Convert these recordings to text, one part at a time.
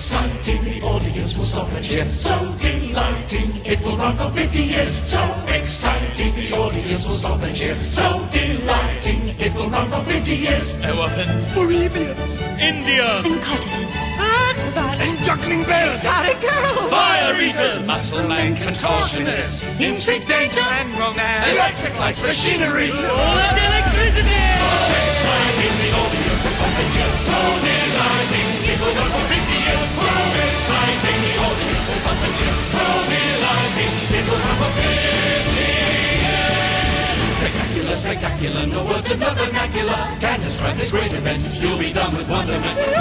So exciting, the audience will stop and cheer. So delighting, it will run for 50 years. So exciting, the audience will stop and cheer. So delighting, it will run for 50 years. Elephant. Arabians, India, and courtesans, acrobats, and juggling bears, exotic girls, fire eaters, muscle man contortionists, intrigue, danger, and romance, electric lights, machinery, all that electricity. So exciting, the audience will stop and cheer. So delighting, it will run for 50 Spectacular, spectacular, no words in the vernacular can describe this great event. You'll be done with wonderment. The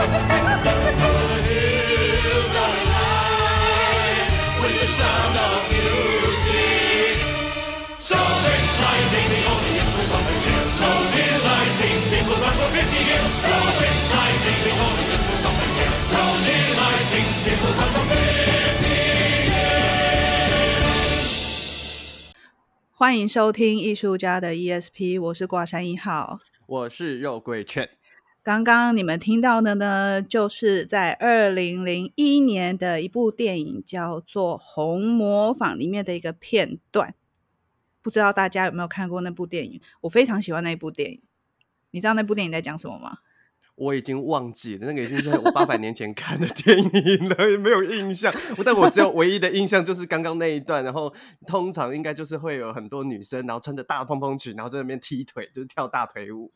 hills are alive with the sound of music. So exciting, the audience and cheer. So delighting, will run for 50 years. So exciting, the audience and cheer. So delighting, will run for 50欢迎收听艺术家的 ESP，我是挂山一号，我是肉桂券。刚刚你们听到的呢，就是在二零零一年的一部电影，叫做《红模坊》里面的一个片段。不知道大家有没有看过那部电影？我非常喜欢那部电影。你知道那部电影在讲什么吗？我已经忘记了，那个已经是我八百年前看的电影了，也没有印象。但我只有唯一的印象就是刚刚那一段，然后通常应该就是会有很多女生，然后穿着大蓬蓬裙，然后在那边踢腿，就是跳大腿舞。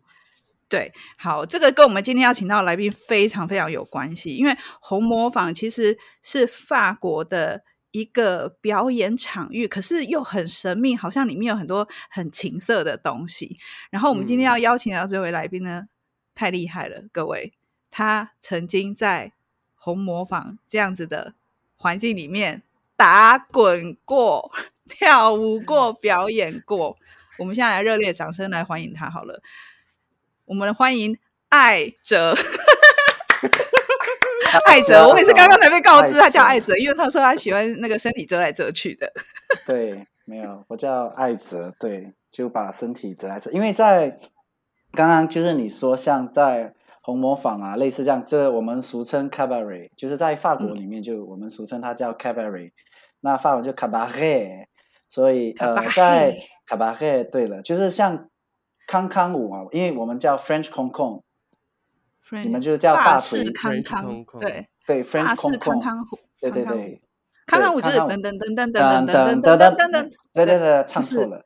对，好，这个跟我们今天要请到的来宾非常非常有关系，因为红磨坊其实是法国的。一个表演场域，可是又很神秘，好像里面有很多很情色的东西。然后我们今天要邀请到这位来宾呢，嗯、太厉害了，各位，他曾经在红磨坊这样子的环境里面打滚过、跳舞过、表演过。我们现在来热烈的掌声来欢迎他好了，我们欢迎艾哲。艾哲，我也是刚刚才被告知他叫艾哲，因为他说他喜欢那个身体折来折去的。对，没有，我叫艾哲，对，就把身体折来折。因为在刚刚就是你说像在红磨坊啊，类似这样，这我们俗称 cabaret，就是在法国里面就我们俗称它叫 cabaret，、嗯、那法文就 cabaret，所以呃在 cabaret，对了，就是像康康舞啊，因为我们叫 French concon，。你们就叫大腿。康康，对。对，French concon，，对对对，康康舞就是噔噔噔噔噔噔噔噔噔噔，对对对，唱错了，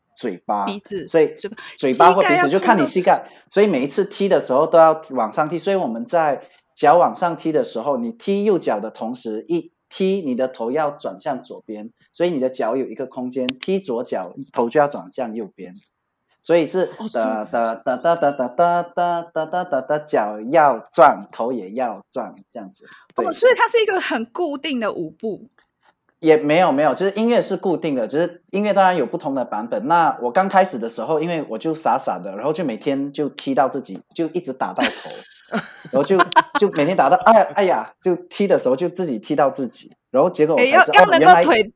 嘴巴，鼻子，所以嘴巴或鼻子就看你膝盖。所以每一次踢的时候都要往上踢。所以我们在脚往上踢的时候，你踢右脚的同时，一踢你的头要转向左边，所以你的脚有一个空间。踢左脚，头就要转向右边。所以是哒哒哒哒哒哒哒哒哒哒哒哒，脚要转，头也要转，这样子。哦，所以它是一个很固定的舞步。也没有没有，就是音乐是固定的，只是音乐当然有不同的版本。那我刚开始的时候，因为我就傻傻的，然后就每天就踢到自己，就一直打到头，然后就就每天打到，哎哎呀，就踢的时候就自己踢到自己，然后结果我才知道，要要能够腿。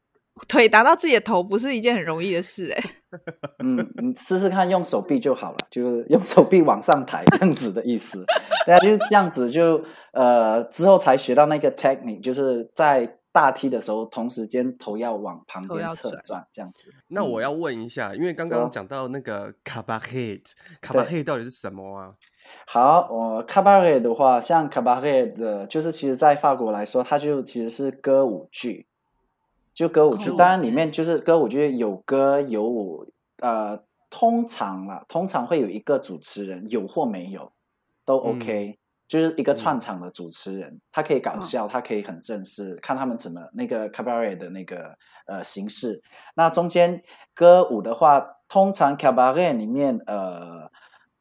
腿打到自己的头不是一件很容易的事哎、欸。嗯，你试试看用手臂就好了，就是用手臂往上抬这样子的意思。对啊，就是这样子就呃之后才学到那个 technique，就是在大踢的时候，同时间头要往旁边侧转这样子。那我要问一下，因为刚刚讲到那个 cabaret，cabaret 到底是什么啊？好，我 cabaret 的话，像 cabaret 的，就是其实在法国来说，它就其实是歌舞剧。就歌舞剧，当然里面就是歌舞剧，有歌有舞，呃，通常啦，通常会有一个主持人，有或没有都 OK，、嗯、就是一个串场的主持人，他可以搞笑，他可以很正式，看他们怎么那个 cabaret 的那个呃形式。那中间歌舞的话，通常 cabaret 里面呃，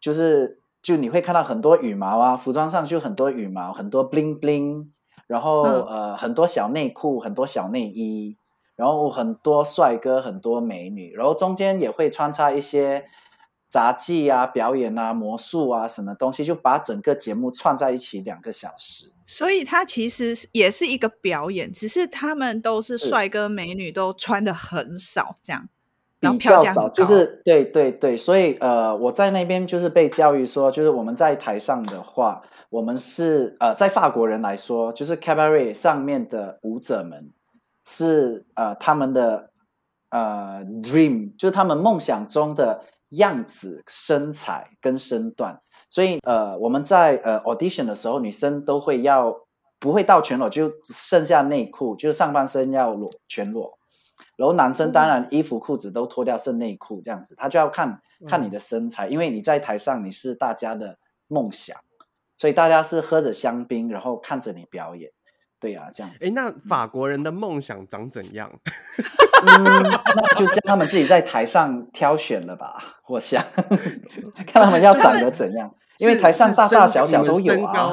就是就你会看到很多羽毛啊，服装上就很多羽毛，很多 bling bling，然后、嗯、呃很多小内裤，很多小内衣。然后很多帅哥，很多美女，然后中间也会穿插一些杂技啊、表演啊、魔术啊什么东西，就把整个节目串在一起两个小时。所以它其实也是一个表演，只是他们都是帅哥美女，都穿的很少，这样，然后票价少。就是对对对，所以呃，我在那边就是被教育说，就是我们在台上的话，我们是呃，在法国人来说，就是 cabaret 上面的舞者们。是呃，他们的呃 dream，就是他们梦想中的样子、身材跟身段。所以呃，我们在呃 audition 的时候，女生都会要不会到全裸，就剩下内裤，就是上半身要裸全裸。然后男生当然衣服裤子都脱掉，剩内裤这样子，他就要看看你的身材，因为你在台上你是大家的梦想，所以大家是喝着香槟，然后看着你表演。对呀、啊，这样。哎，那法国人的梦想长怎样？嗯，那就叫他们自己在台上挑选了吧。我想 看他们要长得怎样，因为台上大大小小都有啊。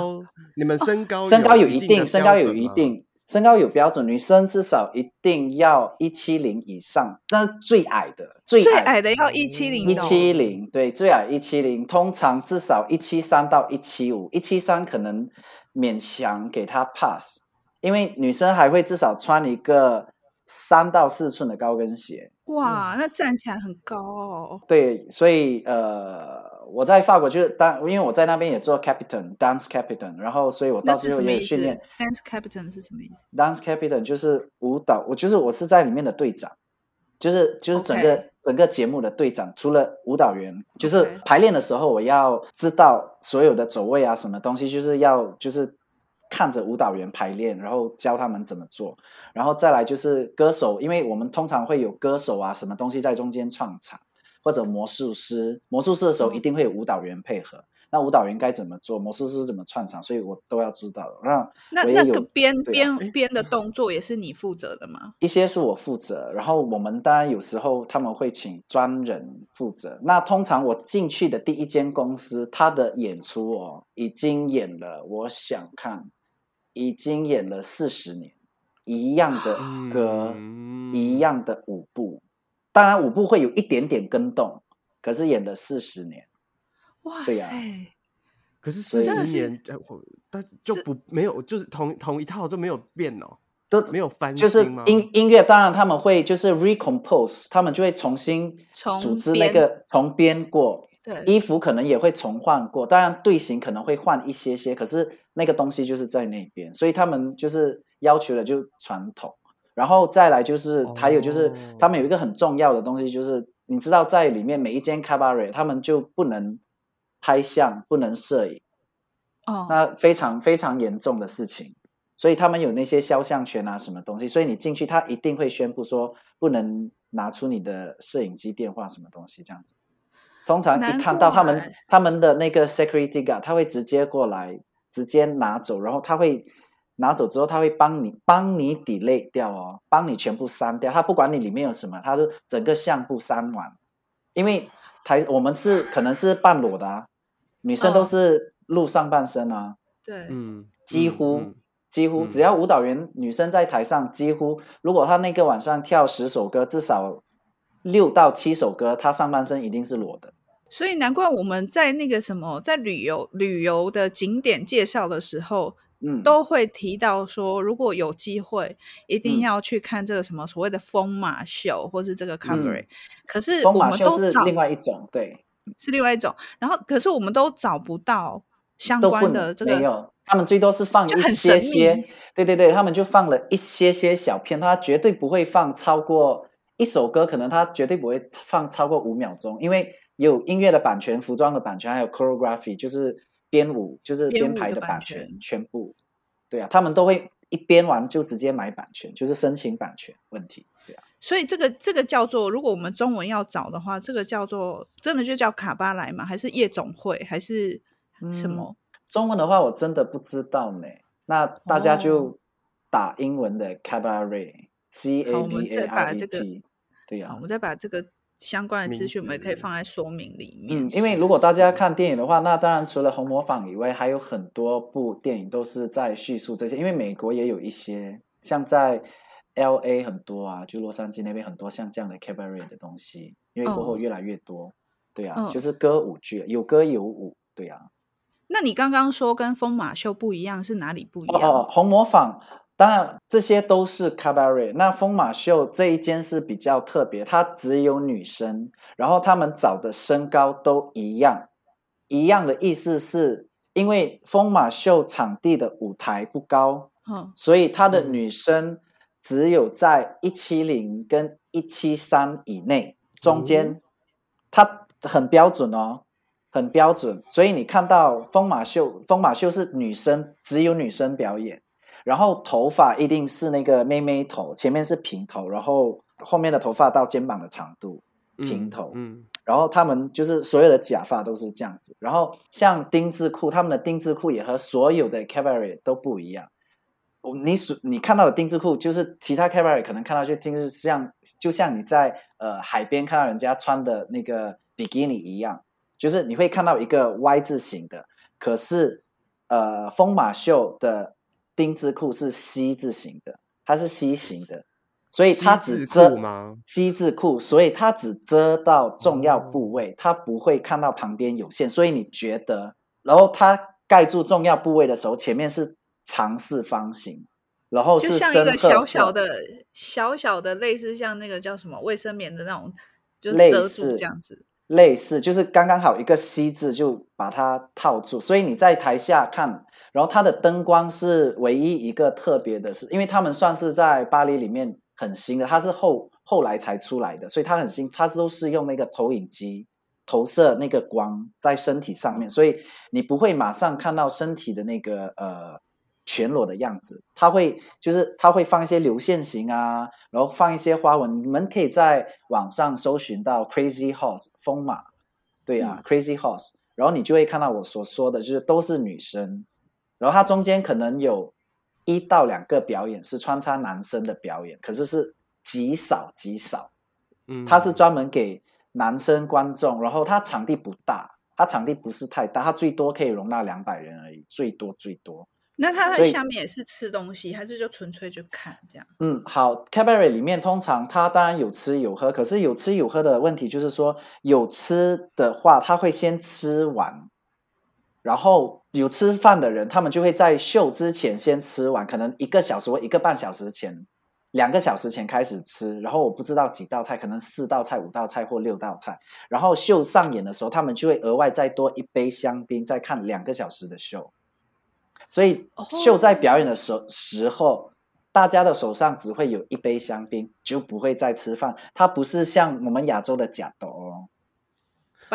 你们身高，身高有一定，身高有一定，身高有标准。女生至少一定要一七零以上，那是最矮的，最矮的，最矮的要一七零，一七零，对，最矮一七零，通常至少一七三到一七五，一七三可能勉强给他 pass。因为女生还会至少穿一个三到四寸的高跟鞋。哇，那站起来很高哦。对，所以呃，我在法国就是当，因为我在那边也做 captain dance captain，然后所以我到时候也有训练。dance captain 是什么意思？dance captain 就是舞蹈，我就是我是在里面的队长，就是就是整个、okay. 整个节目的队长，除了舞蹈员，就是排练的时候我要知道所有的走位啊，什么东西，就是要就是。看着舞蹈员排练，然后教他们怎么做，然后再来就是歌手，因为我们通常会有歌手啊，什么东西在中间串场，或者魔术师，魔术师的时候一定会有舞蹈员配合。那舞蹈员该怎么做，魔术师怎么串场，所以我都要知道。那那那个编编编的动作也是你负责的吗？一些是我负责，然后我们当然有时候他们会请专人负责。那通常我进去的第一间公司，他的演出哦，已经演了，我想看。已经演了四十年，一样的歌，嗯，一样的舞步，当然舞步会有一点点更动，可是演了四十年，哇塞！啊，可是四十年，但就不没有，就是同同一套都没有变哦，都没有翻新就是音音乐，当然他们会就是 recompose，他们就会重新组织那个重编过。对，衣服可能也会重换过，当然队形可能会换一些些，可是那个东西就是在那边，所以他们就是要求的就传统，然后再来就是还有就是、哦、他们有一个很重要的东西，就是你知道在里面每一间 cabaret 他们就不能拍相，不能摄影，哦，那非常非常严重的事情，所以他们有那些肖像权啊什么东西，所以你进去他一定会宣布说不能拿出你的摄影机、电话什么东西这样子。通常一看到他们他们的那个 security guard，他会直接过来，直接拿走，然后他会拿走之后，他会帮你帮你 delete 掉哦，帮你全部删掉。他不管你里面有什么，他就整个相簿删完。因为台我们是可能是半裸的啊，女生都是露上半身啊。对，嗯，几乎几乎只要舞蹈员女生在台上，几乎如果她那个晚上跳十首歌，至少。六到七首歌，她上半身一定是裸的，所以难怪我们在那个什么，在旅游旅游的景点介绍的时候，嗯，都会提到说，如果有机会，一定要去看这个什么所谓的疯马秀，或是这个 cabaret。可是我们都找另外一种，对，是另外一种。然后，可是我们都找不到相关的这个，没有，他们最多是放一些些，对对对，他们就放了一些些小片，他绝对不会放超过。一首歌可能他绝对不会放超过五秒钟，因为有音乐的版权、服装的版权，还有 choreography，就是编舞、就是编排的版权，版权全部。对啊，他们都会一编完就直接买版权，就是申请版权问题。对啊，所以这个这个叫做，如果我们中文要找的话，这个叫做真的就叫卡巴莱吗？还是夜总会？还是什么？嗯、中文的话，我真的不知道呢。那大家就打英文的 cabaret，c a b a r e t。对呀，我们再把这个相关的资讯，我们也可以放在说明里面。嗯，因为如果大家看电影的话，那当然除了《红磨坊》以外，还有很多部电影都是在叙述这些。因为美国也有一些，像在。L A 很多啊，就洛杉矶那边很多像这样的 cabaret 的东西，因为过后越来越多，oh. 对啊，oh. 就是歌舞剧，有歌有舞，对啊。那你刚刚说跟疯马秀不一样，是哪里不一样？哦，红磨坊，当然这些都是 cabaret。那疯马秀这一间是比较特别，它只有女生，然后他们找的身高都一样，一样的意思是因为疯马秀场地的舞台不高，嗯，oh. 所以它的女生。只有在一七零跟一七三以内，中间，它很标准哦，很标准。所以你看到疯马秀，疯马秀是女生，只有女生表演，然后头发一定是那个妹妹头，前面是平头，然后后面的头发到肩膀的长度，平头，嗯，嗯，然后他们就是所有的假发都是这样子，然后像丁字裤，他们的丁字裤也和所有的 cabaret 都不一样。你所你看到的丁字裤，就是其他 cabaret 可能看到就丁字像，就像你在呃海边看到人家穿的那个比基尼一样，就是你会看到一个 Y 字形的。可是呃，风马秀的丁字裤是 C 字形的，它是 C 型的，所以它只遮 C 字裤，所以它只遮到重要部位，它不会看到旁边有线。所以你觉得，然后它盖住重要部位的时候，前面是。长四方形，然后是就像一个小小的、小小的类似像那个叫什么卫生棉的那种，就是遮住这样子。类似就是刚刚好一个 C 字就把它套住，所以你在台下看，然后它的灯光是唯一一个特别的是，是因为他们算是在巴黎里面很新的，它是后后来才出来的，所以它很新，它都是用那个投影机投射那个光在身体上面，所以你不会马上看到身体的那个呃。全裸的样子，它会就是它会放一些流线型啊，然后放一些花纹。你们可以在网上搜寻到 Crazy Horse 疯马，对呀、啊嗯、Crazy Horse，然后你就会看到我所说的就是都是女生，然后它中间可能有一到两个表演是穿插男生的表演，可是是极少极少。嗯，它是专门给男生观众，然后它场地不大，它场地不是太大，它最多可以容纳两百人而已，最多最多。那他在下面也是吃东西，还是就纯粹就看这样？嗯，好，cabaret 里面通常他当然有吃有喝，可是有吃有喝的问题就是说，有吃的话他会先吃完，然后有吃饭的人，他们就会在秀之前先吃完，可能一个小时或一个半小时前，两个小时前开始吃，然后我不知道几道菜，可能四道菜、五道菜或六道菜，然后秀上演的时候，他们就会额外再多一杯香槟，再看两个小时的秀。所以秀在表演的时候时候，大家的手上只会有一杯香槟，就不会再吃饭。它不是像我们亚洲的假斗哦，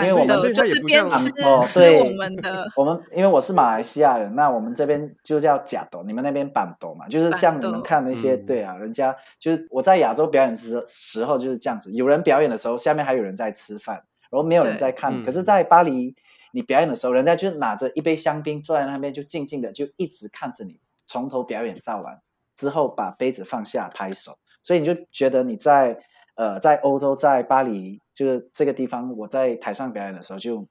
因为我们就是边吃哦，对，我们的我们因为我是马来西亚人，那我们这边就叫假斗，你们那边板斗嘛，就是像你们看那些对啊，人家就是我在亚洲表演时时候就是这样子，有人表演的时候，下面还有人在吃饭，然后没有人在看。可是，在巴黎。你表演的时候，人家就拿着一杯香槟坐在那边，就静静的就一直看着你，从头表演到完之后，把杯子放下拍手，所以你就觉得你在呃在欧洲，在巴黎，就是这个地方，我在台上表演的时候就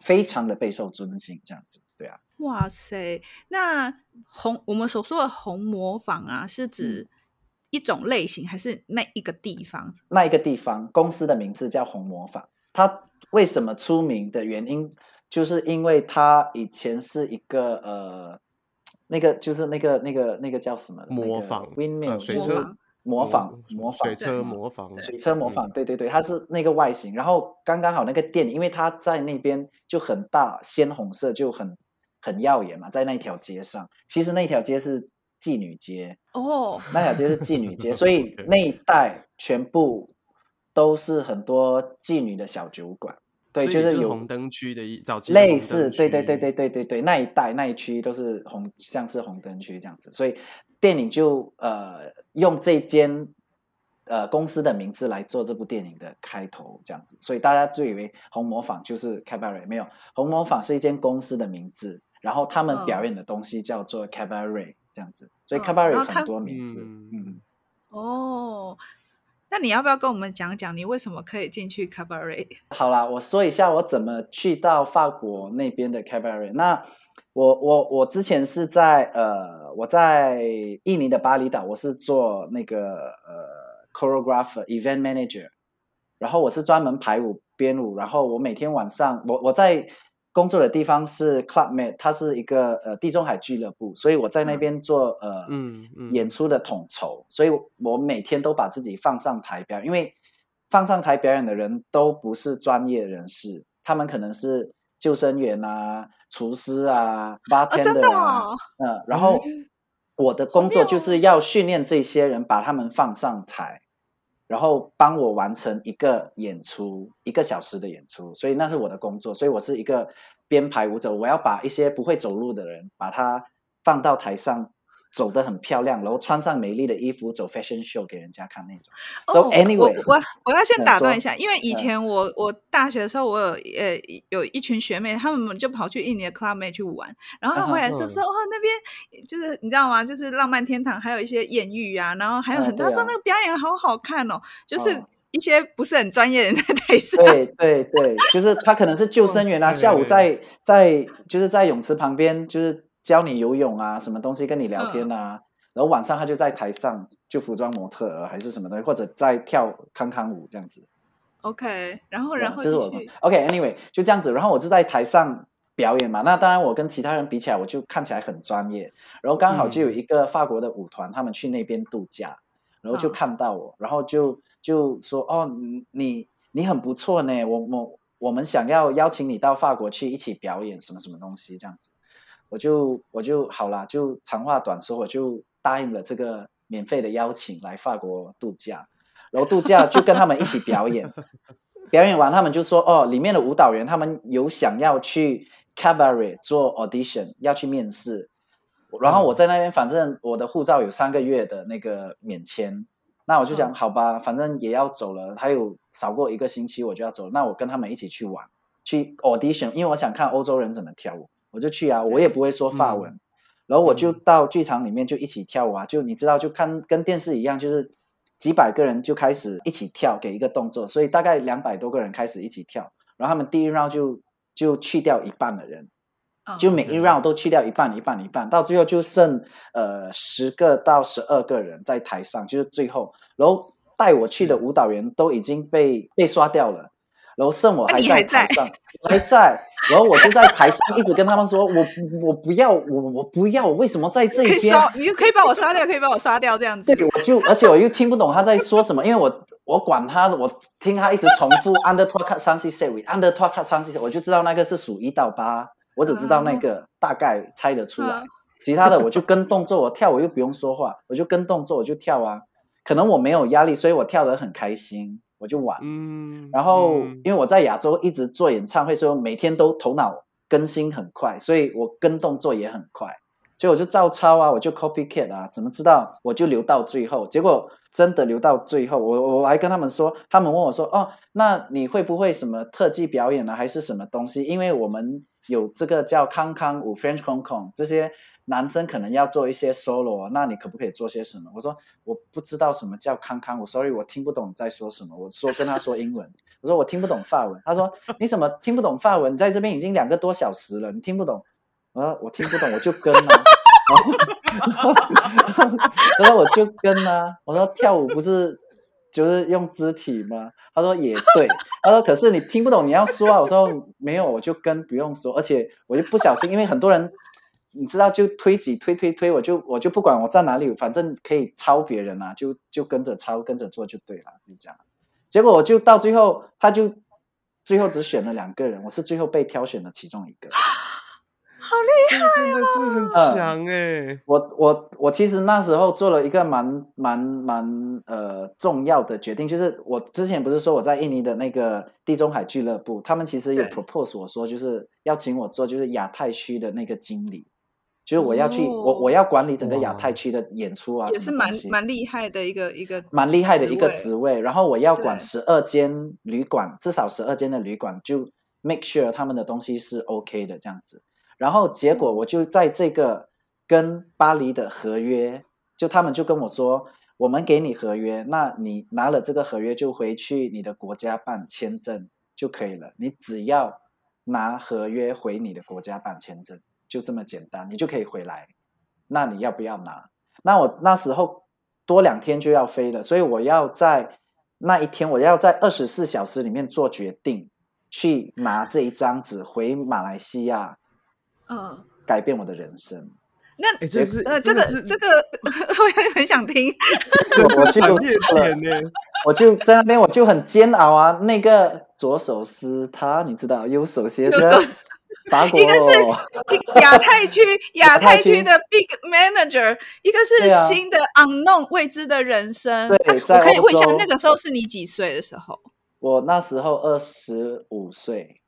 非常的备受尊敬，这样子，对啊。哇塞，那红我们所说的红模仿啊，是指一种类型，还是那一个地方？那一个地方，公司的名字叫红模仿，它为什么出名的原因？就是因为他以前是一个呃，那个就是那个那个那个叫什么磨坊，windmill 水车磨坊磨坊水车模仿水车模仿，对对对，它是那个外形，然后刚刚好那个店，因为它在那边就很大，鲜红色就很很耀眼嘛，在那条街上，其实那条街是妓女街哦，那条街是妓女街，所以那一带全部都是很多妓女的小酒馆。对，就是有红灯区的一早期类似，对对对对对对对，那一带那一区都是红，像是红灯区这样子，所以电影就呃用这间呃公司的名字来做这部电影的开头，这样子，所以大家就以为红模仿就是 Cabaret，没有，红模仿是一间公司的名字，然后他们表演的东西叫做 Cabaret 这样子，所以 Cabaret 有很多名字，嗯，嗯哦。那你要不要跟我们讲讲你为什么可以进去 Cabaret？好啦，我说一下我怎么去到法国那边的 Cabaret。那我我我之前是在呃我在印尼的巴厘岛，我是做那个呃 choreographer event manager，然后我是专门排舞编舞，然后我每天晚上我我在。工作的地方是 Club Med，它是一个呃地中海俱乐部，所以我在那边做呃、嗯嗯、演出的统筹，所以我每天都把自己放上台表演，因为放上台表演的人都不是专业人士，他们可能是救生员啊、厨师啊、bartender 啊，哦哦、嗯，然后我的工作就是要训练这些人，把他们放上台。然后帮我完成一个演出，一个小时的演出，所以那是我的工作。所以我是一个编排舞者，我要把一些不会走路的人，把他放到台上。走得很漂亮，然后穿上美丽的衣服走 fashion show 给人家看那种。So anyway，我我我要先打断一下，因为以前我我大学的时候，我有呃有一群学妹，她们就跑去印尼的 Club Med 去玩，然后她回来说说哦那边就是你知道吗？就是浪漫天堂，还有一些艳遇啊，然后还有很多说那个表演好好看哦，就是一些不是很专业的人在台上。对对对，就是他可能是 救生员啊，下午在在就是在泳池旁边就是。教你游泳啊，什么东西跟你聊天啊，嗯、然后晚上他就在台上就服装模特儿还是什么东西，或者在跳康康舞这样子。OK，然后然后就是我 OK，Anyway、okay, 就这样子，然后我就在台上表演嘛。那当然我跟其他人比起来，我就看起来很专业。然后刚好就有一个法国的舞团，他们去那边度假，然后就看到我，嗯、然后就就说：“哦，你你很不错呢，我我我们想要邀请你到法国去一起表演什么什么东西这样子。”我就我就好啦，就长话短说，我就答应了这个免费的邀请来法国度假，然后度假就跟他们一起表演，表演完他们就说哦，里面的舞蹈员他们有想要去 Cabaret 做 audition 要去面试，然后我在那边反正我的护照有三个月的那个免签，那我就想好吧，反正也要走了，还有少过一个星期我就要走了，那我跟他们一起去玩，去 audition，因为我想看欧洲人怎么跳舞。我就去啊，我也不会说法文，嗯、然后我就到剧场里面就一起跳舞啊，嗯、就你知道，就看跟电视一样，就是几百个人就开始一起跳，给一个动作，所以大概两百多个人开始一起跳，然后他们第一 round 就就去掉一半的人，哦、就每一 round 都去掉一半一半一半，到最后就剩呃十个到十二个人在台上，就是最后，然后带我去的舞蹈员都已经被被刷掉了。然后剩我还在台上，还在，然后我就在台上一直跟他们说，我我不要，我我不要，我为什么在这边？可以烧，你就可以把我杀掉，可以把我杀掉这样子。对，我就而且我又听不懂他在说什么，因为我我管他，我听他一直重复 under trois quatre cinq six seven under trois quatre cinq six，我就知道那个是数一到八，我只知道那个大概猜得出来，其他的我就跟动作，我跳我又不用说话，我就跟动作我就跳啊，可能我没有压力，所以我跳得很开心。我就玩，嗯，然后因为我在亚洲一直做演唱会，所以每天都头脑更新很快，所以我跟动作也很快，所以我就照抄啊，我就 copycat 啊，怎么知道我就留到最后，结果真的留到最后，我我还跟他们说，他们问我说，哦，那你会不会什么特技表演呢，还是什么东西？因为我们有这个叫康康舞 French Concon 这些。男生可能要做一些 solo，那你可不可以做些什么？我说我不知道什么叫康康，我 sorry，我听不懂你在说什么。我说跟他说英文，我说我听不懂法文。他说你怎么听不懂法文？你在这边已经两个多小时了，你听不懂？我说我听不懂，我就跟啊。他说我就跟啊。我说跳舞不是就是用肢体吗？他说也对。他说可是你听不懂，你要说啊。我说没有，我就跟，不用说。而且我就不小心，因为很多人。你知道就推挤推推推，我就我就不管我在哪里，反正可以抄别人啊，就就跟着抄跟着做就对了，就这样。结果我就到最后，他就最后只选了两个人，我是最后被挑选的其中一个。好厉害，真的是很强哎、欸！我我我其实那时候做了一个蛮蛮蛮呃重要的决定，就是我之前不是说我在印尼的那个地中海俱乐部，他们其实有 propose 我说就是要请我做就是亚太区的那个经理。就是我要去，哦我我要管理整个亚太区的演出啊，也是蛮蛮厉害的一个一个蛮厉害的一个职职位。然后我要管对十二间旅馆，至少十二间的旅馆，就 make sure 他们的东西是 OK 的这样子。然后结果我就在这个跟巴黎的合约，就他们就跟我说，我们给你合约，那你拿了这个合约就回去你的国家办签证就可以了。你只要拿合约回你的国家办签证。就这么简单，你就可以回来。那你要不要拿？那我那时候多两天就要飞了，所以我要在那一天，我要在二十四小时里面做决定，去拿这一张纸回马来西亚，嗯，改变我的人生。那哎，这是呃，这个这个 我也很想听。我我呢。我就在那边，我就很煎熬啊。那个左手撕他，你知道，右手 写着法国，一个是 亚太区亚太区的 big manager，一个是新的 unknown 未知的人生。对啊我可以问一下，那个时候是你几岁的时候？我那时候二十五岁。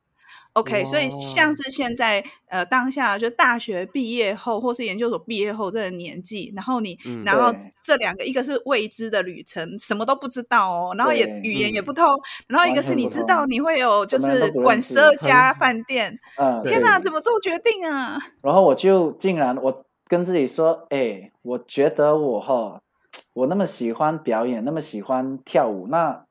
？OK，所以像是现在呃当下就大学毕业后或是研究所毕业后这个年纪，然后你嗯然后这两个一个是未知的旅程，什么都不知道哦，然后也语言也嗯不通，然后一个是你知道你会有就是管十二家饭店，嗯，天哪，怎么做决定啊？然后我就竟然我跟自己说，哎，我觉得我哈，我那么喜欢表演，那么喜欢跳舞，那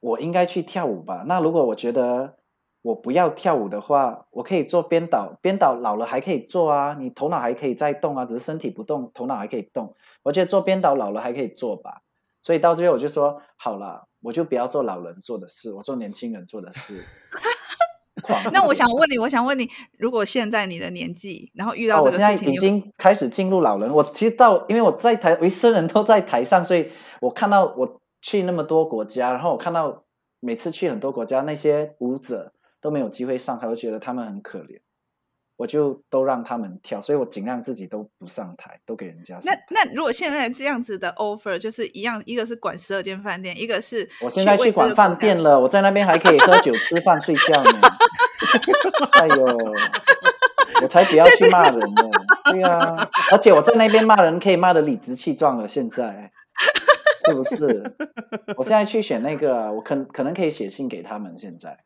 我应该去跳舞吧？那如果我觉得我不要跳舞的话，我可以做编导，编导老了还可以做啊，你头脑还可以再动啊，只是身体不动，头脑还可以动。我觉得做编导老了还可以做吧，所以到最后我就说，好了，我就不要做老人做的事，我做年轻人做的事。狂那我想问你，我想问你，如果现在你的年纪，然后遇啊，到这个事情，已经开始进入老人。我其实到，因为我在台，我一生人都在台上，所以我看到我去那么多国家，然后我看到每次去很多国家，那些舞者都没有机会上台，我觉得他们很可怜，我就都让他们跳，所以我尽量自己都不上台，都给人家上那台。那如果现在这样子的 offer 就是一样，一个是管十二间饭店，一个是我现在去管饭店，了，我在那边还可以喝酒、吃饭、睡觉呢。哎呦，我才不要去骂人呢！对啊，而且我在那边骂人可以骂得理直气壮了。现在是不是？我现在去选那个，我可可能可以写信给他们。现在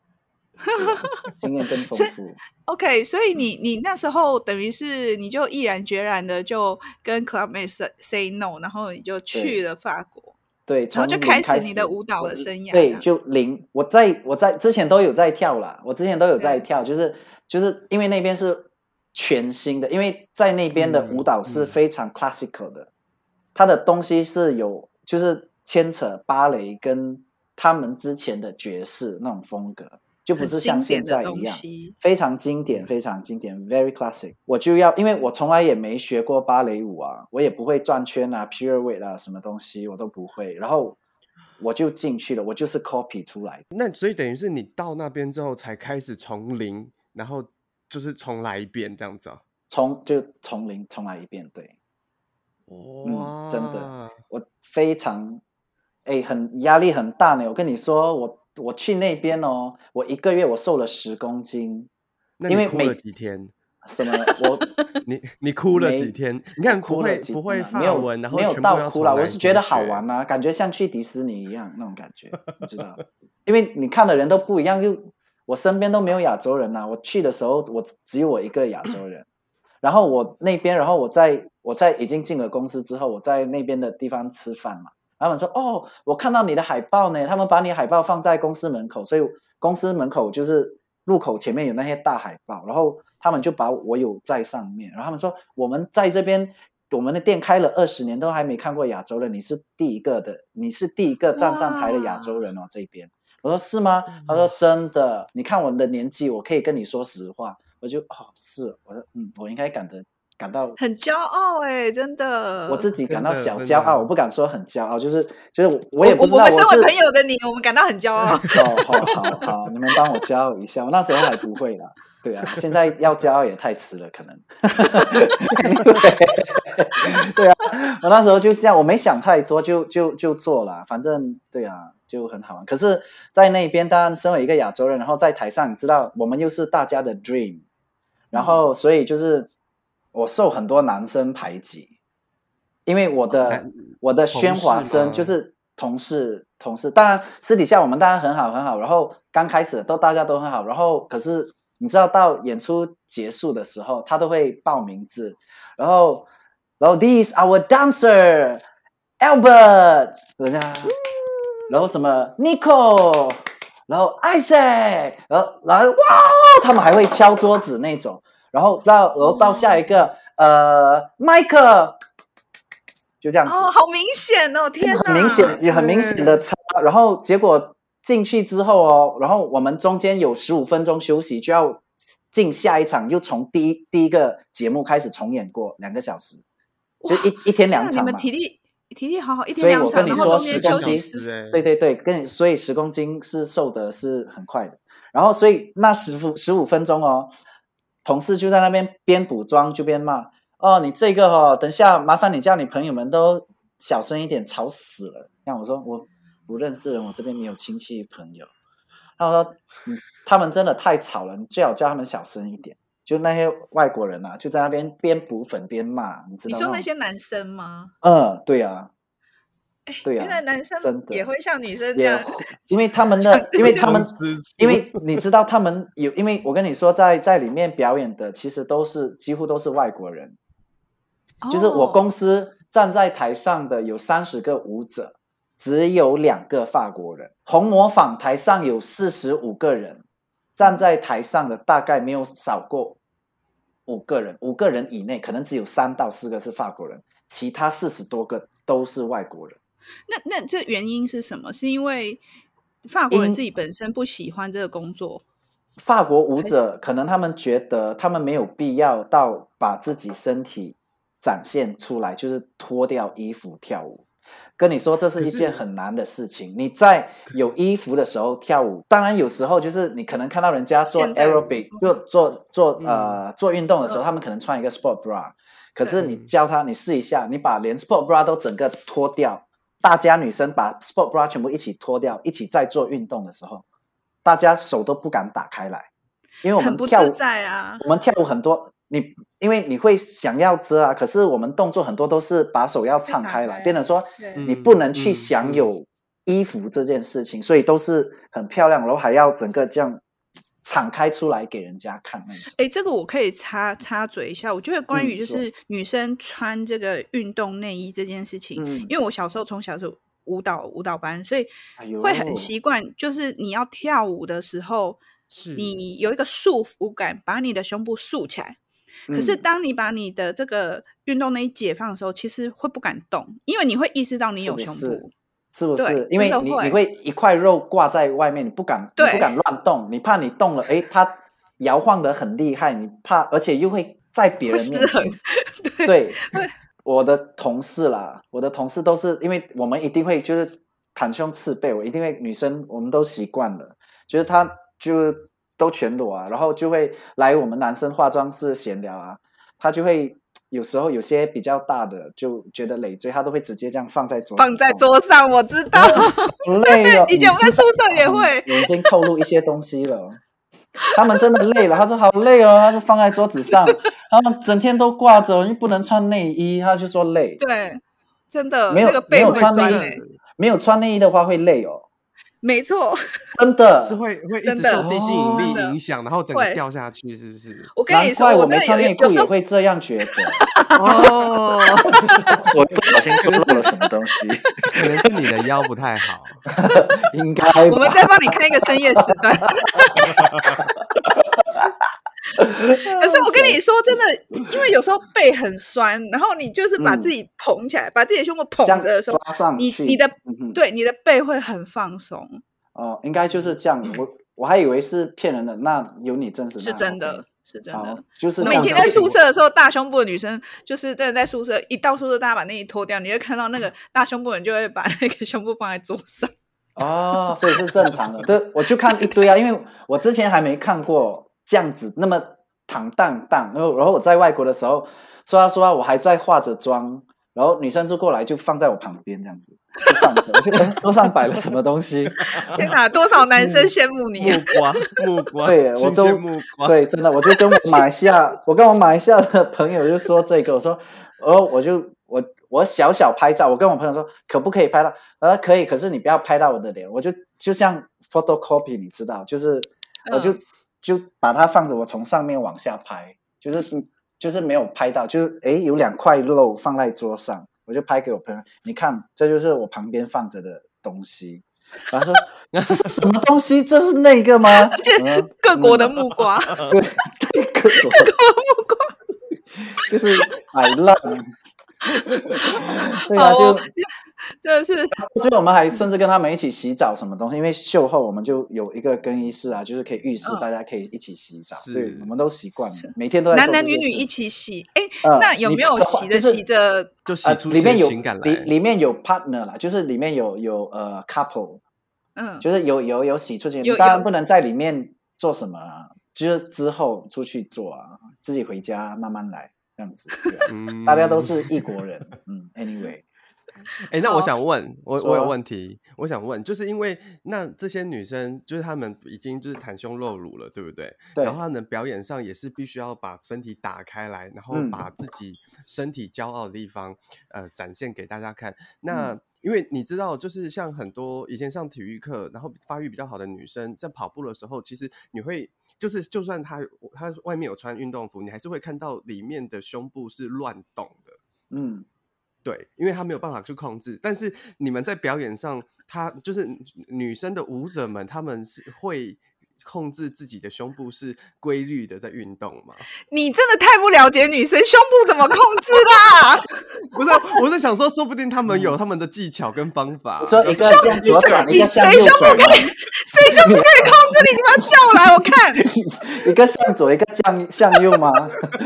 经验更丰富。OK，所以你你那时候等于是你就毅然决然的就跟 Clubmate say, say no，然后你就去了法国，对，然后就开始你的舞蹈的生涯。对，就零。我在我在之前都有在跳啦，我之前都有在跳，就是就是因为那边是全新的，因为在那边的舞蹈是非常 classical 的，它的东西是有就是牵扯芭蕾跟他们之前的爵士那种风格。就不是像现在一样，非常经典，非常经典，very classic。我就要，因为我从来也没学过芭蕾舞啊，我也不会转圈啊，pirouette 啊，什么东西我都不会。然后我就进去了，我就是 copy 出来。那所以等于是你到那边之后才开始从零，然后就是重来一遍这样子啊？从就从零重来一遍，对。哇、嗯，真的，我非常哎，很压力很大呢。我跟你说，我。我去那边哦，我一个月我瘦了十公斤，那你哭了几天？什么？我你你哭了几天？你看不会不会发文，然后没有到哭了，我是觉得好玩啊，感觉像去迪士尼一样那种感觉，你知道？因为你看的人都不一样，又我身边都没有亚洲人啊。我去的时候，我只有我一个亚洲人，然后我那边，然后我在我在已经进了公司之后，我在那边的地方吃饭嘛。他们说：“哦，我看到你的海报呢。他们把你海报放在公司门口，所以公司门口就是入口前面有那些大海报。然后他们就把我有在上面。然后他们说：我们在这边，我们的店开了二十年，都还没看过亚洲人。你是第一个的，你是第一个站上台的亚洲人哦。这边，我说是吗？他说真的。你看我的年纪，我可以跟你说实话。我就哦，是，我说嗯，我应该感得。”感到很骄傲哎、欸，真的，我自己感到小骄傲，我不敢说很骄傲，就是就是我也不知道我，我们身为朋友的你，我们感到很骄傲。哦，好好好，你们帮我骄傲一下，我那时候还不会啦，对啊，现在要骄傲也太迟了，可能。对啊，我那时候就这样，我没想太多，就就就做了，反正对啊，就很好玩。可是，在那边，当然身为一个亚洲人，然后在台上，你知道，我们又是大家的 dream，然后所以就是。我受很多男生排挤，因为我的、男我的喧哗声就是同事同事，当然私底下我们当然很好很好，然后刚开始都大家都很好，然后可是你知道到演出结束的时候，他都会报名字，然后然后 this our dancer Albert，人家，然后什么 Nico，然后 Isaac，然后然后哇，他们还会敲桌子那种。然后到，然后到下一个，呃，麦克，就这样子。哦，好明显哦，天哪，很明显，也很明显的差。然后结果进去之后哦，然后我们中间有十五分钟休息，就要进下一场，又从第一第一个节目开始重演过两个小时，就一一天两场嘛。你们体力体力好好，一天两场，所以我跟你说十公斤，对对对，跟所以十公斤是瘦的是很快的。然后所以那十五十五分钟哦。同事就在那边边补妆就边骂哦，你这个哦，等下麻烦你叫你朋友们都小声一点，吵死了。像我说我不认识人，我这边没有亲戚朋友。他说嗯，他们真的太吵了，你最好叫他们小声一点。就那些外国人啊，就在那边边补粉边骂，你知道吗？你说那些男生吗？嗯，对啊。对呀、啊，原来男生真的也会像女生这样，因为他们的，因为他们，因为你知道他们有，因为我跟你说，在在里面表演的其实都是几乎都是外国人，哦、就是我公司站在台上的有三十个舞者，只有两个法国人。红模仿台上有四十五个人，站在台上的大概没有少过五个人，五个人以内可能只有三到四个是法国人，其他四十多个都是外国人。那那这原因是什么？是因为法国人自己本身不喜欢这个工作？法国舞者可能他们觉得他们没有必要到把自己身体展现出来，就是脱掉衣服跳舞。跟你说，这是一件很难的事情。你在有衣服的时候跳舞，当然有时候就是你可能看到人家做 aerobic，做做做呃做运动的时候，他们可能穿一个 sport bra，可是你教他，你试一下，你把连 sport bra 都整个脱掉。大家女生把 sport bra 全部一起脱掉，一起在做运动的时候，大家手都不敢打开来，因为我们跳舞在啊，我们跳舞很多，你因为你会想要遮啊，可是我们动作很多都是把手要敞开来，变成说你不能去享有衣服这件事情，所以都是很漂亮，然后还要整个这样。敞开出来给人家看那种。哎，这个我可以插插嘴一下。我觉得关于就是女生穿这个运动内衣这件事情，嗯、因为我小时候从小是舞蹈舞蹈班，所以会很习惯，就是你要跳舞的时候，是你有一个束缚感，把你的胸部竖起来。可是当你把你的这个运动内衣解放的时候，其实会不敢动，因为你会意识到你有胸部。是是不是？因为你你会一块肉挂在外面，你不敢，你不敢乱动，你怕你动了，哎，它摇晃得很厉害，你怕，而且又会在别人面前。对，对，我的同事啦，我的同事都是，因为我们一定会就是袒胸赤背，我一定会女生，我们都习惯了，就是他就都全裸啊，然后就会来我们男生化妆室闲聊啊，他就会。有时候有些比较大的就觉得累赘，他都会直接这样放在桌放在桌上。我知道，累了。以前我在宿舍也会，已经透露一些东西了。他们真的累了，他说好累哦，他就放在桌子上，他们整天都挂着，又不能穿内衣，他就说累。对，真的没有、那个、没有穿内衣，没有穿内衣的话会累哦。没错，真的是会会一直受地心引力影响，然后整个掉下去，是不是？我跟你说，难怪我没穿内裤也会这样觉得。哦，我不小心说错了什么东西，可能是你的腰不太好，应该。我们再帮你看一个深夜时段。可是我跟你说，真的，因为有时候背很酸，然后你就是把自己捧起来，嗯、把自己的胸部捧着的时候，你你的、嗯、对你的背会很放松。哦，应该就是这样。我我还以为是骗人的，那有你真实是真的，是真的。就是每天在宿舍的时候，大胸部的女生就是真的在宿舍，一到宿舍大家把内衣脱掉，你会看到那个大胸部的人就会把那个胸部放在桌上。哦，所以是正常的。对，我就看一堆啊，因为我之前还没看过。这样子那么坦荡荡，然后然后我在外国的时候，说啊说啊，我还在化着妆，然后女生就过来就放在我旁边这样子，就放着，我就 哎桌上摆了什么东西？天哪，多少男生羡慕你啊！木瓜，木瓜，对我都对，真的，我就跟我马来西亚，我跟我马来西亚的朋友就说这个，我说，哦，我就我我小小拍照，我跟我朋友说可不可以拍到？他说可以，可是你不要拍到我的脸，我就就像 photocopy，你知道，就是我就、嗯、就把它放着，我从上面往下拍，就是就是没有拍到，就是诶有两块肉放在桌上，我就拍给我朋友，你看，这就是我旁边放着的东西。然后说这是什么东西？这是那个吗？各国的木瓜，嗯、对，各国 的木瓜，就是海浪。对啊，就 真的是，就我们还甚至跟他们一起洗澡什么东西，因为秀后我们就有一个更衣室啊，就是可以浴室，大家可以一起洗澡。对，我们都习惯了，每天都在男男女女一起洗。哎，那有没有洗着洗着就洗出里面有情感来？里里面有 partner 啦，就是里面有有呃 couple，嗯，就是有有有洗出去，当然不能在里面做什么啊，就是之后出去做啊，自己回家慢慢来。这样子，嗯、大家都是异国人。嗯，anyway，哎、欸，那我想问，我我有问题，我想问，就是因为那这些女生，就是她们已经就是袒胸露乳了，对不对？对。然后她们表演上也是必须要把身体打开来，然后把自己身体骄傲的地方，嗯、呃，展现给大家看。那、嗯、因为你知道，就是像很多以前上体育课，然后发育比较好的女生，在跑步的时候，其实你会。就是，就算他他外面有穿运动服，你还是会看到里面的胸部是乱动的。嗯，对，因为他没有办法去控制。但是你们在表演上，他就是女生的舞者们，他们是会。控制自己的胸部是规律的在运动吗？你真的太不了解女生胸部怎么控制啦！不是，我是想说，说不定他们有他们的技巧跟方法。说一个向左转，一个向右转。谁胸部可以？谁胸部可以控制？你把他叫来，我看。一个向左，一个向向右吗？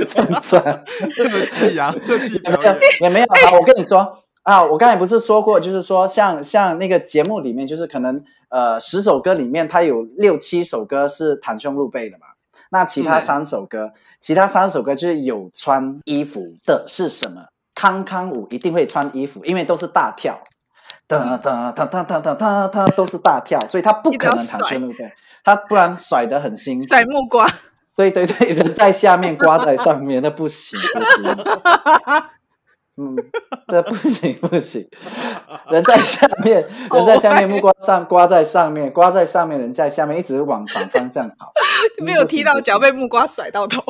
这样转，这么技啊？这技表演也没有。啊，我跟你说啊，我刚才不是说过，就是说像像那个节目里面，就是可能。呃，十首歌里面，它有六七首歌是袒胸露背的嘛？那其他三首歌，嗯、其他三首歌就是有穿衣服的，是什么？康康舞一定会穿衣服，因为都是大跳，哒哒哒哒哒哒哒哒，都是大跳，所以他不可能袒胸露背，他不然甩得很辛苦。甩木瓜。对对对，人在下面，瓜在上面，那不行不行。嗯，这不行不行，人在下面，人在下面，木瓜上，刮在上面，刮在上面，人在下面，一直往反方向跑。没有踢到脚，被木瓜甩到头。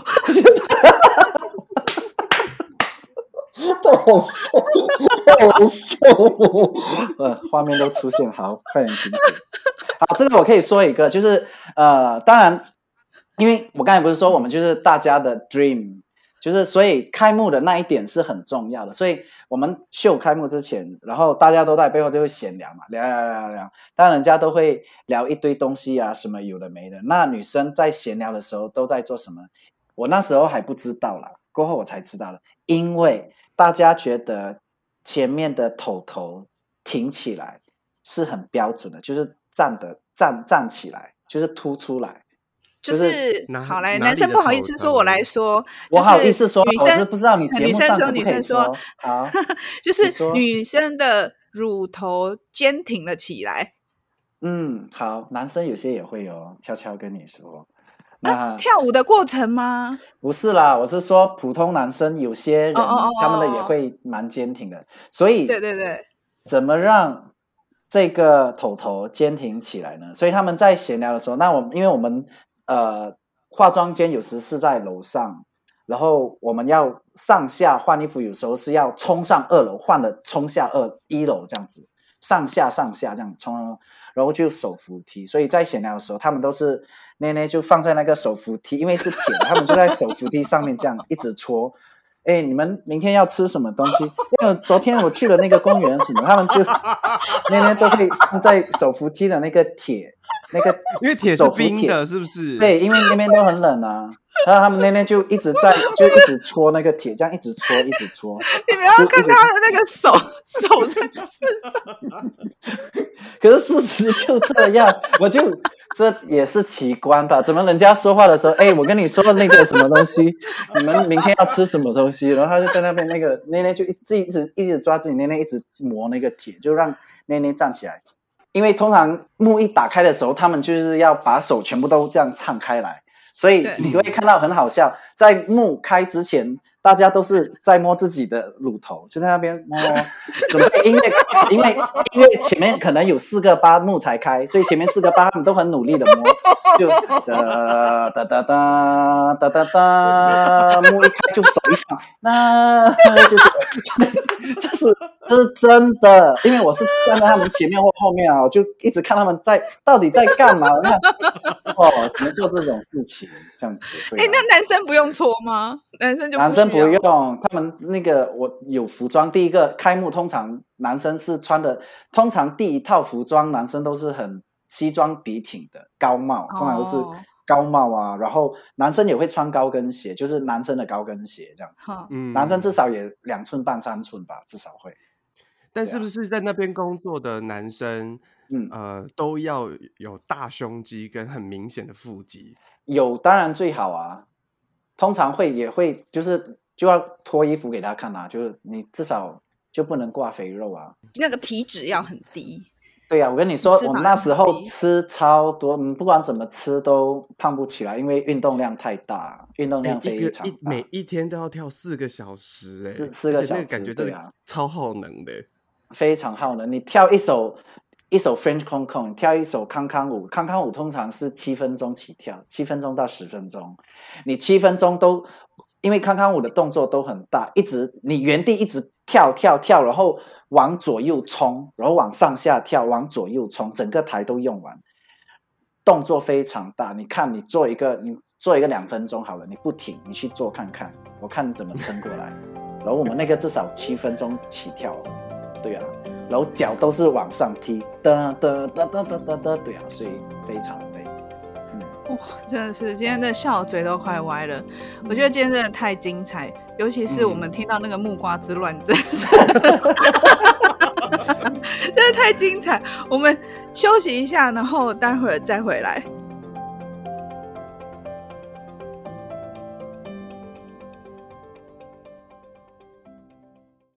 太好笑，太好笑了。呃，画面都出现，好，快点停止。好，这个我可以说一个，就是呃，当然，因为我刚才不是说我们就是大家的 dream。就是，所以开幕的那一点是很重要的。所以我们秀开幕之前，然后大家都在背后就会闲聊嘛，聊聊聊聊。当然，人家都会聊一堆东西啊，什么有的没的。那女生在闲聊的时候都在做什么？我那时候还不知道啦，过后我才知道了。因为大家觉得前面的头头挺起来是很标准的，就是站的站站起来，就是凸出来。就是好来，男生不好意思说，我来说，我好意思说，女生不知道你节目上可不可以说，女生说，好，就是女生的乳头坚挺了起来。嗯，好，男生有些也会有悄悄跟你说，那跳舞的过程吗？不是啦，我是说普通男生有些人他们的也会蛮坚挺的，所以对对对，怎么让这个头头坚挺起来呢？所以他们在闲聊的时候，那我因为我们。呃，化妆间有时是在楼上，然后我们要上下换衣服，有时候是要冲上二楼换的，冲下二一楼这样子，上下上下这样冲，然后就手扶梯。所以在闲聊的时候，他们都是奶奶就放在那个手扶梯，因为是铁的，他们就在手扶梯上面这样一直搓。哎，你们明天要吃什么东西？因为昨天我去了那个公园什么，他们就奶奶都可以放在手扶梯的那个铁。那个，因为铁是冰的，是不是？对，因为那边都很冷啊。然后他们那天就一直在，就一直搓那个铁，这样一直搓，一直搓。你们要看他的那个手，手在是。可是事实就这样，我就这也是奇观吧？怎么人家说话的时候，哎，我跟你说的那个什么东西，你们明天要吃什么东西？然后他就在那边，那个内内就一直一直一直抓自己内内，一直磨那个铁，就让内内站起来。因为通常幕一打开的时候，他们就是要把手全部都这样敞开来，所以你会看到很好笑，在幕开之前，大家都是在摸自己的乳头，就在那边摸。准备音乐？因为因为前面可能有四个八墓才开，所以前面四个八他们都很努力的摸，就哒哒哒哒哒哒哒，墓一开就手一放，那就是。这是这是真的，因为我是站在他们前面或后面啊，我就一直看他们在到底在干嘛，那哦，怎么做这种事情这样子？哎，那男生不用搓吗？男生就男生不用，他们那个我有服装。第一个开幕通常男生是穿的，通常第一套服装男生都是很西装笔挺的高帽，通常都是高帽啊。哦、然后男生也会穿高跟鞋，就是男生的高跟鞋这样子。嗯，男生至少也两寸半三寸吧，至少会。但是不是在那边工作的男生，嗯呃，都要有大胸肌跟很明显的腹肌？有，当然最好啊。通常会也会就是就要脱衣服给他看啊，就是你至少就不能挂肥肉啊。那个体脂要很低。对呀、啊，我跟你说，我们那时候吃超多，嗯，不管怎么吃都胖不起来，因为运动量太大，运动量非常大，一一每一天都要跳四个小时，哎，四四个小时，感觉对啊，超耗能的，非常耗能。你跳一首。一首 French Con Con，跳一首康康舞，康康舞通常是七分钟起跳，七分钟到十分钟。你七分钟都，因为康康舞的动作都很大，一直你原地一直跳跳跳，然后往左右冲，然后往上下跳，往左右冲，整个台都用完，动作非常大。你看，你做一个，你做一个两分钟好了，你不停，你去做看看，我看你怎么撑过来。然后我们那个至少七分钟起跳，对啊。然后脚都是往上踢，哒哒哒哒哒哒哒，对啊，所以非常。哇，真的是今天的笑嘴都快歪了。我觉得今天真的太精彩，尤其是我们听到那个木瓜之乱，真是，真的太精彩。我们休息一下，然后待会儿再回来。